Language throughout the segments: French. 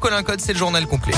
Colin Code, c'est le journal complet.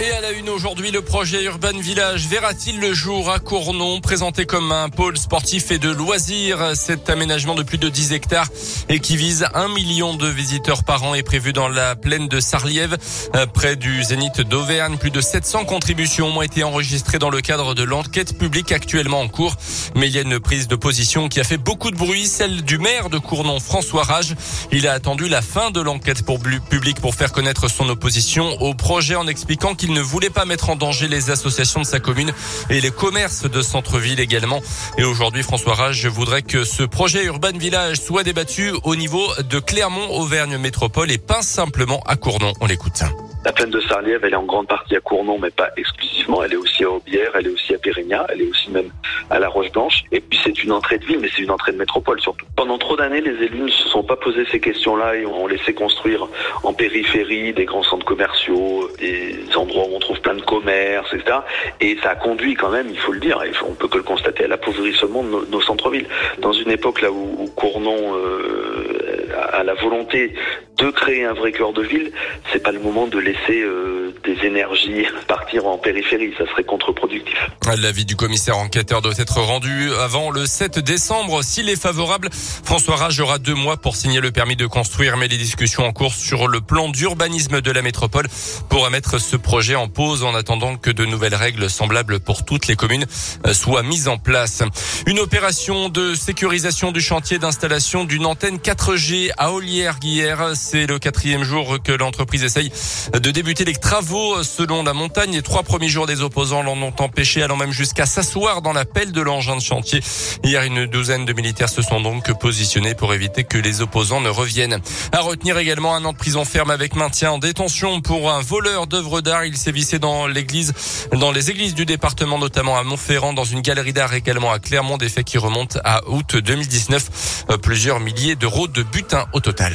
Et à la une aujourd'hui, le projet Urban Village verra-t-il le jour à Cournon, présenté comme un pôle sportif et de loisirs? Cet aménagement de plus de 10 hectares et qui vise un million de visiteurs par an est prévu dans la plaine de Sarliève, euh, près du Zénith d'Auvergne. Plus de 700 contributions ont été enregistrées dans le cadre de l'enquête publique actuellement en cours. Mais il y a une prise de position qui a fait beaucoup de bruit, celle du maire de Cournon, François Rage. Il a attendu la fin de l'enquête pour public pour faire connaître son opposition au projet en expliquant qu'il ne voulait pas mettre en danger les associations de sa commune et les commerces de centre-ville également. Et aujourd'hui, François Rage voudrait que ce projet Urban Village soit débattu au niveau de Clermont, Auvergne Métropole et pas simplement à Cournon. On l'écoute. La plaine de Sarliève, elle est en grande partie à Cournon, mais pas exclusivement. Elle est aussi à Aubière, elle est aussi à Pérignat, elle est aussi même à La Roche-Blanche. Et puis c'est une entrée de ville, mais c'est une entrée de métropole surtout. Pendant trop d'années, les élus ne se sont pas posé ces questions-là et ont laissé construire en périphérie des grands centres commerciaux, des endroits où on trouve plein de commerces, etc. Et ça a conduit quand même, il faut le dire, on peut que le constater, à l'appauvrissement de nos, centres-villes. Dans une époque là où, Cournon euh, a la volonté de créer un vrai cœur de ville, c'est pas le moment de laisser euh, des énergies partir en périphérie, ça serait contre-productif. L'avis du commissaire enquêteur doit être rendu avant le 7 décembre. S'il est favorable, François Rage aura deux mois pour signer le permis de construire, mais les discussions en cours sur le plan d'urbanisme de la métropole pourraient mettre ce projet en pause en attendant que de nouvelles règles semblables pour toutes les communes soient mises en place. Une opération de sécurisation du chantier d'installation d'une antenne 4G à Ollière-Guillère c'est le quatrième jour que l'entreprise essaye de débuter les travaux selon la montagne. Les trois premiers jours des opposants l'en ont empêché, allant même jusqu'à s'asseoir dans la pelle de l'engin de chantier. Hier, une douzaine de militaires se sont donc positionnés pour éviter que les opposants ne reviennent. À retenir également un an de prison ferme avec maintien en détention pour un voleur d'œuvres d'art. Il vissé dans l'église, dans les églises du département, notamment à Montferrand, dans une galerie d'art également à Clermont, des faits qui remontent à août 2019. Plusieurs milliers d'euros de butin au total.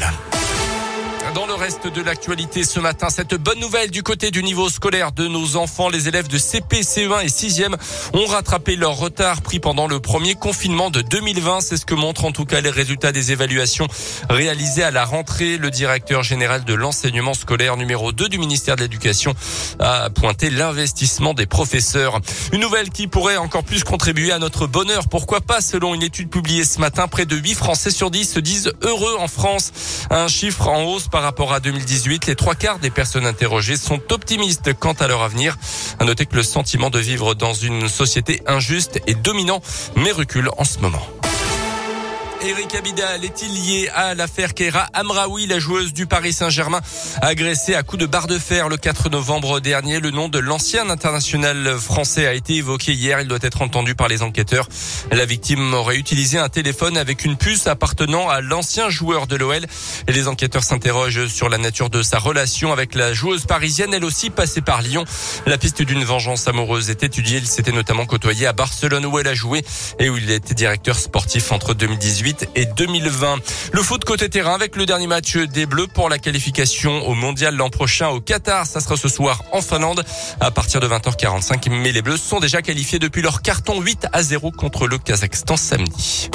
Dans le reste de l'actualité ce matin, cette bonne nouvelle du côté du niveau scolaire de nos enfants, les élèves de CP, CE1 et 6e ont rattrapé leur retard pris pendant le premier confinement de 2020. C'est ce que montrent en tout cas les résultats des évaluations réalisées à la rentrée. Le directeur général de l'enseignement scolaire numéro 2 du ministère de l'Éducation a pointé l'investissement des professeurs. Une nouvelle qui pourrait encore plus contribuer à notre bonheur. Pourquoi pas Selon une étude publiée ce matin, près de 8 Français sur 10 se disent heureux en France. Un chiffre en hausse par rapport à 2018. Les trois quarts des personnes interrogées sont optimistes quant à leur avenir. À noter que le sentiment de vivre dans une société injuste est dominant, mais recule en ce moment. Eric Abidal est-il lié à l'affaire Keira Amraoui, la joueuse du Paris Saint-Germain, agressée à coups de barre de fer le 4 novembre dernier? Le nom de l'ancien international français a été évoqué hier. Il doit être entendu par les enquêteurs. La victime aurait utilisé un téléphone avec une puce appartenant à l'ancien joueur de l'OL. Les enquêteurs s'interrogent sur la nature de sa relation avec la joueuse parisienne, elle aussi passée par Lyon. La piste d'une vengeance amoureuse est étudiée. Il s'était notamment côtoyé à Barcelone où elle a joué et où il était directeur sportif entre 2018 et 2020. Le foot côté terrain avec le dernier match des Bleus pour la qualification au mondial l'an prochain au Qatar. Ça sera ce soir en Finlande à partir de 20h45. Mais les Bleus sont déjà qualifiés depuis leur carton 8 à 0 contre le Kazakhstan samedi.